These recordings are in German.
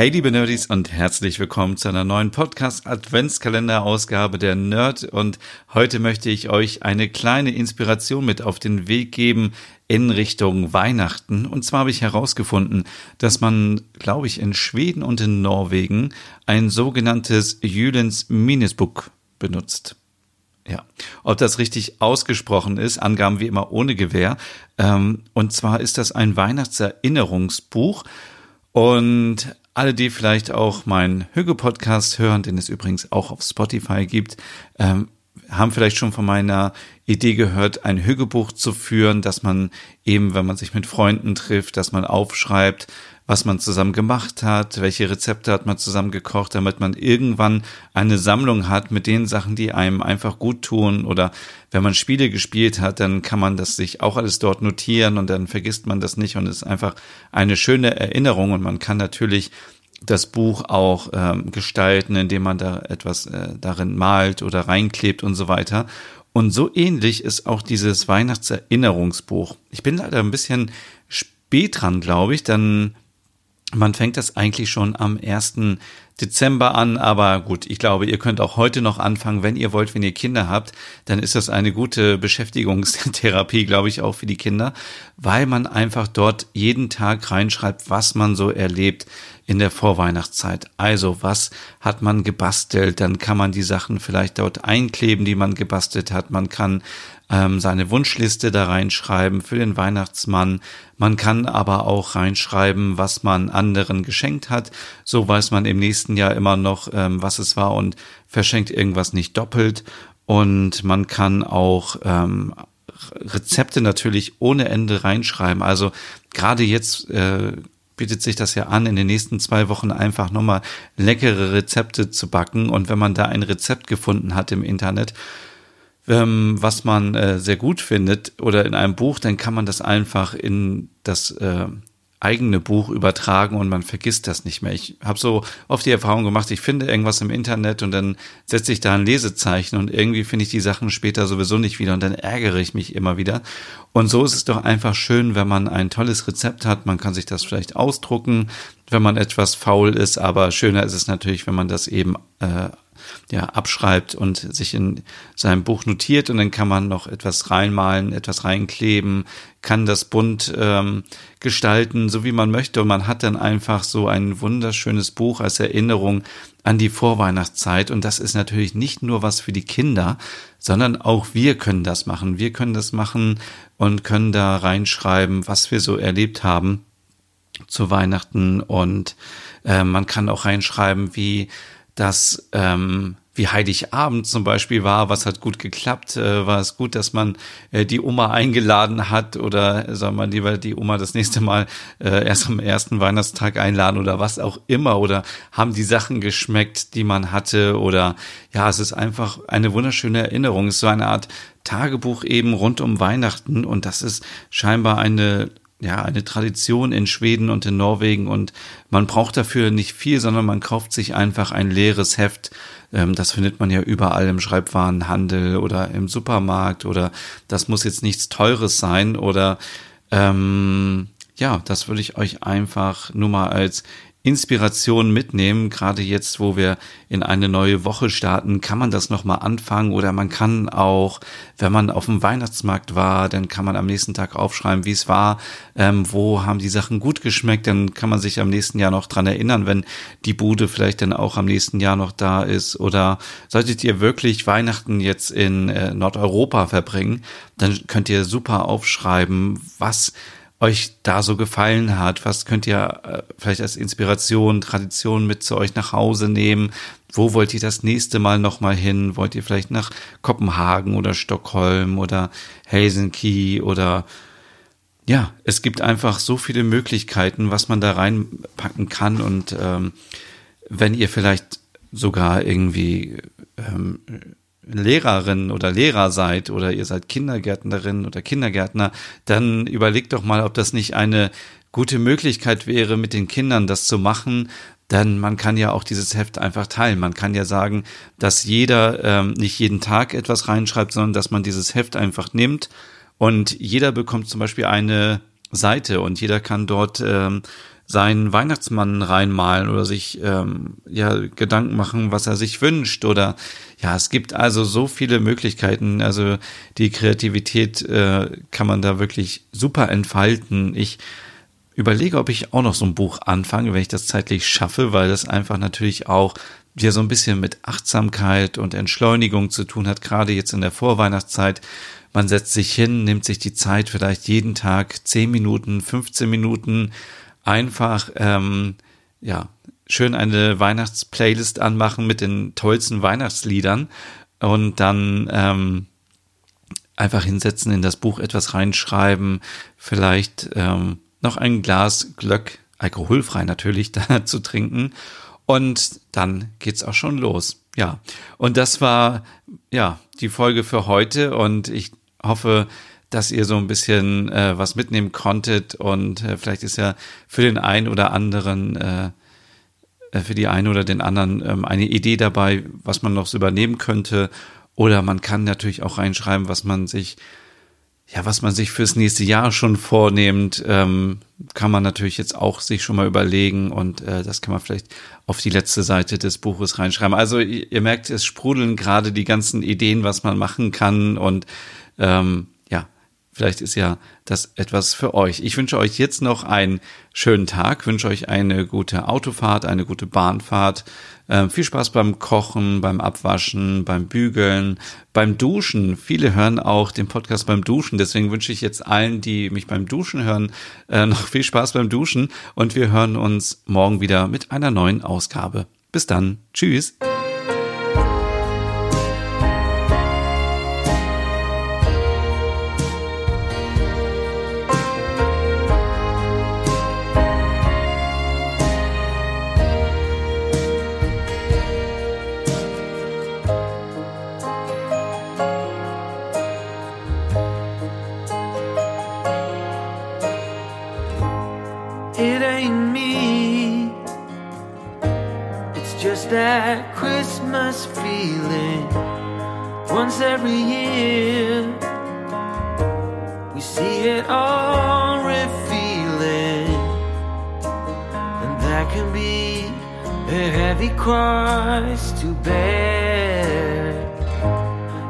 Hey liebe Nerdies und herzlich willkommen zu einer neuen Podcast Adventskalender Ausgabe der Nerd und heute möchte ich euch eine kleine Inspiration mit auf den Weg geben in Richtung Weihnachten und zwar habe ich herausgefunden, dass man, glaube ich, in Schweden und in Norwegen ein sogenanntes Jülens Minnesbook benutzt. Ja, ob das richtig ausgesprochen ist, Angaben wie immer ohne Gewähr. Ähm, und zwar ist das ein Weihnachtserinnerungsbuch. Und alle, die vielleicht auch meinen Hüge-Podcast hören, den es übrigens auch auf Spotify gibt, ähm, haben vielleicht schon von meiner Idee gehört, ein Hügebuch zu führen, dass man eben, wenn man sich mit Freunden trifft, dass man aufschreibt, was man zusammen gemacht hat, welche Rezepte hat man zusammen gekocht, damit man irgendwann eine Sammlung hat mit den Sachen, die einem einfach gut tun oder wenn man Spiele gespielt hat, dann kann man das sich auch alles dort notieren und dann vergisst man das nicht und es ist einfach eine schöne Erinnerung und man kann natürlich das Buch auch ähm, gestalten, indem man da etwas äh, darin malt oder reinklebt und so weiter. Und so ähnlich ist auch dieses Weihnachtserinnerungsbuch. Ich bin leider ein bisschen spät dran, glaube ich. Dann man fängt das eigentlich schon am 1. Dezember an, aber gut, ich glaube, ihr könnt auch heute noch anfangen, wenn ihr wollt, wenn ihr Kinder habt, dann ist das eine gute Beschäftigungstherapie, glaube ich, auch für die Kinder, weil man einfach dort jeden Tag reinschreibt, was man so erlebt in der Vorweihnachtszeit. Also, was hat man gebastelt? Dann kann man die Sachen vielleicht dort einkleben, die man gebastelt hat. Man kann ähm, seine Wunschliste da reinschreiben für den Weihnachtsmann. Man kann aber auch reinschreiben, was man anderen geschenkt hat. So weiß man im nächsten Jahr immer noch, ähm, was es war und verschenkt irgendwas nicht doppelt. Und man kann auch ähm, Rezepte natürlich ohne Ende reinschreiben. Also gerade jetzt äh, bietet sich das ja an, in den nächsten zwei Wochen einfach nochmal leckere Rezepte zu backen. Und wenn man da ein Rezept gefunden hat im Internet, ähm, was man äh, sehr gut findet oder in einem Buch, dann kann man das einfach in das äh, eigene Buch übertragen und man vergisst das nicht mehr. Ich habe so oft die Erfahrung gemacht, ich finde irgendwas im Internet und dann setze ich da ein Lesezeichen und irgendwie finde ich die Sachen später sowieso nicht wieder und dann ärgere ich mich immer wieder. Und so ist es doch einfach schön, wenn man ein tolles Rezept hat, man kann sich das vielleicht ausdrucken, wenn man etwas faul ist, aber schöner ist es natürlich, wenn man das eben äh, ja, abschreibt und sich in seinem Buch notiert und dann kann man noch etwas reinmalen, etwas reinkleben, kann das bunt ähm, gestalten, so wie man möchte. Und man hat dann einfach so ein wunderschönes Buch als Erinnerung an die Vorweihnachtszeit. Und das ist natürlich nicht nur was für die Kinder, sondern auch wir können das machen. Wir können das machen und können da reinschreiben, was wir so erlebt haben zu Weihnachten. Und äh, man kann auch reinschreiben, wie dass ähm, wie Heiligabend zum Beispiel war, was hat gut geklappt, äh, war es gut, dass man äh, die Oma eingeladen hat oder äh, soll man lieber die Oma das nächste Mal äh, erst am ersten Weihnachtstag einladen oder was auch immer oder haben die Sachen geschmeckt, die man hatte oder ja, es ist einfach eine wunderschöne Erinnerung, es ist so eine Art Tagebuch eben rund um Weihnachten und das ist scheinbar eine ja, eine Tradition in Schweden und in Norwegen und man braucht dafür nicht viel, sondern man kauft sich einfach ein leeres Heft. Ähm, das findet man ja überall im Schreibwarenhandel oder im Supermarkt oder das muss jetzt nichts Teures sein oder ähm, ja, das würde ich euch einfach nur mal als Inspiration mitnehmen. Gerade jetzt, wo wir in eine neue Woche starten, kann man das nochmal anfangen. Oder man kann auch, wenn man auf dem Weihnachtsmarkt war, dann kann man am nächsten Tag aufschreiben, wie es war, ähm, wo haben die Sachen gut geschmeckt, dann kann man sich am nächsten Jahr noch dran erinnern, wenn die Bude vielleicht dann auch am nächsten Jahr noch da ist. Oder solltet ihr wirklich Weihnachten jetzt in äh, Nordeuropa verbringen, dann könnt ihr super aufschreiben, was euch da so gefallen hat? Was könnt ihr äh, vielleicht als Inspiration, Tradition mit zu euch nach Hause nehmen? Wo wollt ihr das nächste Mal nochmal hin? Wollt ihr vielleicht nach Kopenhagen oder Stockholm oder Helsinki oder ja, es gibt einfach so viele Möglichkeiten, was man da reinpacken kann und ähm, wenn ihr vielleicht sogar irgendwie ähm, Lehrerin oder Lehrer seid oder ihr seid Kindergärtnerin oder Kindergärtner, dann überlegt doch mal, ob das nicht eine gute Möglichkeit wäre, mit den Kindern das zu machen, denn man kann ja auch dieses Heft einfach teilen. Man kann ja sagen, dass jeder ähm, nicht jeden Tag etwas reinschreibt, sondern dass man dieses Heft einfach nimmt und jeder bekommt zum Beispiel eine Seite und jeder kann dort ähm, seinen Weihnachtsmann reinmalen oder sich ähm, ja Gedanken machen, was er sich wünscht oder ja, es gibt also so viele Möglichkeiten. Also die Kreativität äh, kann man da wirklich super entfalten. Ich überlege, ob ich auch noch so ein Buch anfange, wenn ich das zeitlich schaffe, weil das einfach natürlich auch wieder so ein bisschen mit Achtsamkeit und Entschleunigung zu tun hat, gerade jetzt in der Vorweihnachtszeit. Man setzt sich hin, nimmt sich die Zeit, vielleicht jeden Tag 10 Minuten, 15 Minuten, einfach, ähm, ja, schön eine Weihnachtsplaylist anmachen mit den tollsten Weihnachtsliedern und dann ähm, einfach hinsetzen, in das Buch etwas reinschreiben, vielleicht ähm, noch ein Glas Glöck, alkoholfrei natürlich, da zu trinken. Und dann geht's auch schon los. Ja. Und das war, ja, die Folge für heute. Und ich hoffe, dass ihr so ein bisschen äh, was mitnehmen konntet. Und äh, vielleicht ist ja für den einen oder anderen, äh, äh für die einen oder den anderen ähm, eine Idee dabei, was man noch so übernehmen könnte. Oder man kann natürlich auch reinschreiben, was man sich ja, was man sich fürs nächste Jahr schon vornimmt, ähm, kann man natürlich jetzt auch sich schon mal überlegen und äh, das kann man vielleicht auf die letzte Seite des Buches reinschreiben. Also ihr, ihr merkt, es sprudeln gerade die ganzen Ideen, was man machen kann und ähm, Vielleicht ist ja das etwas für euch. Ich wünsche euch jetzt noch einen schönen Tag, wünsche euch eine gute Autofahrt, eine gute Bahnfahrt. Äh, viel Spaß beim Kochen, beim Abwaschen, beim Bügeln, beim Duschen. Viele hören auch den Podcast beim Duschen. Deswegen wünsche ich jetzt allen, die mich beim Duschen hören, äh, noch viel Spaß beim Duschen. Und wir hören uns morgen wieder mit einer neuen Ausgabe. Bis dann. Tschüss. Once every year. We see it all revealing, and that can be a heavy cross to bear.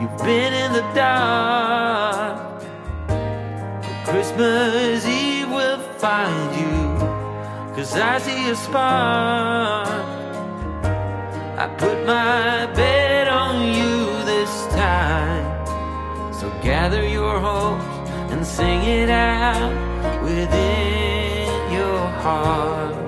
You've been in the dark, but Christmas Eve will find you. Cause I see a spark I put my bet gather your hopes and sing it out within your heart.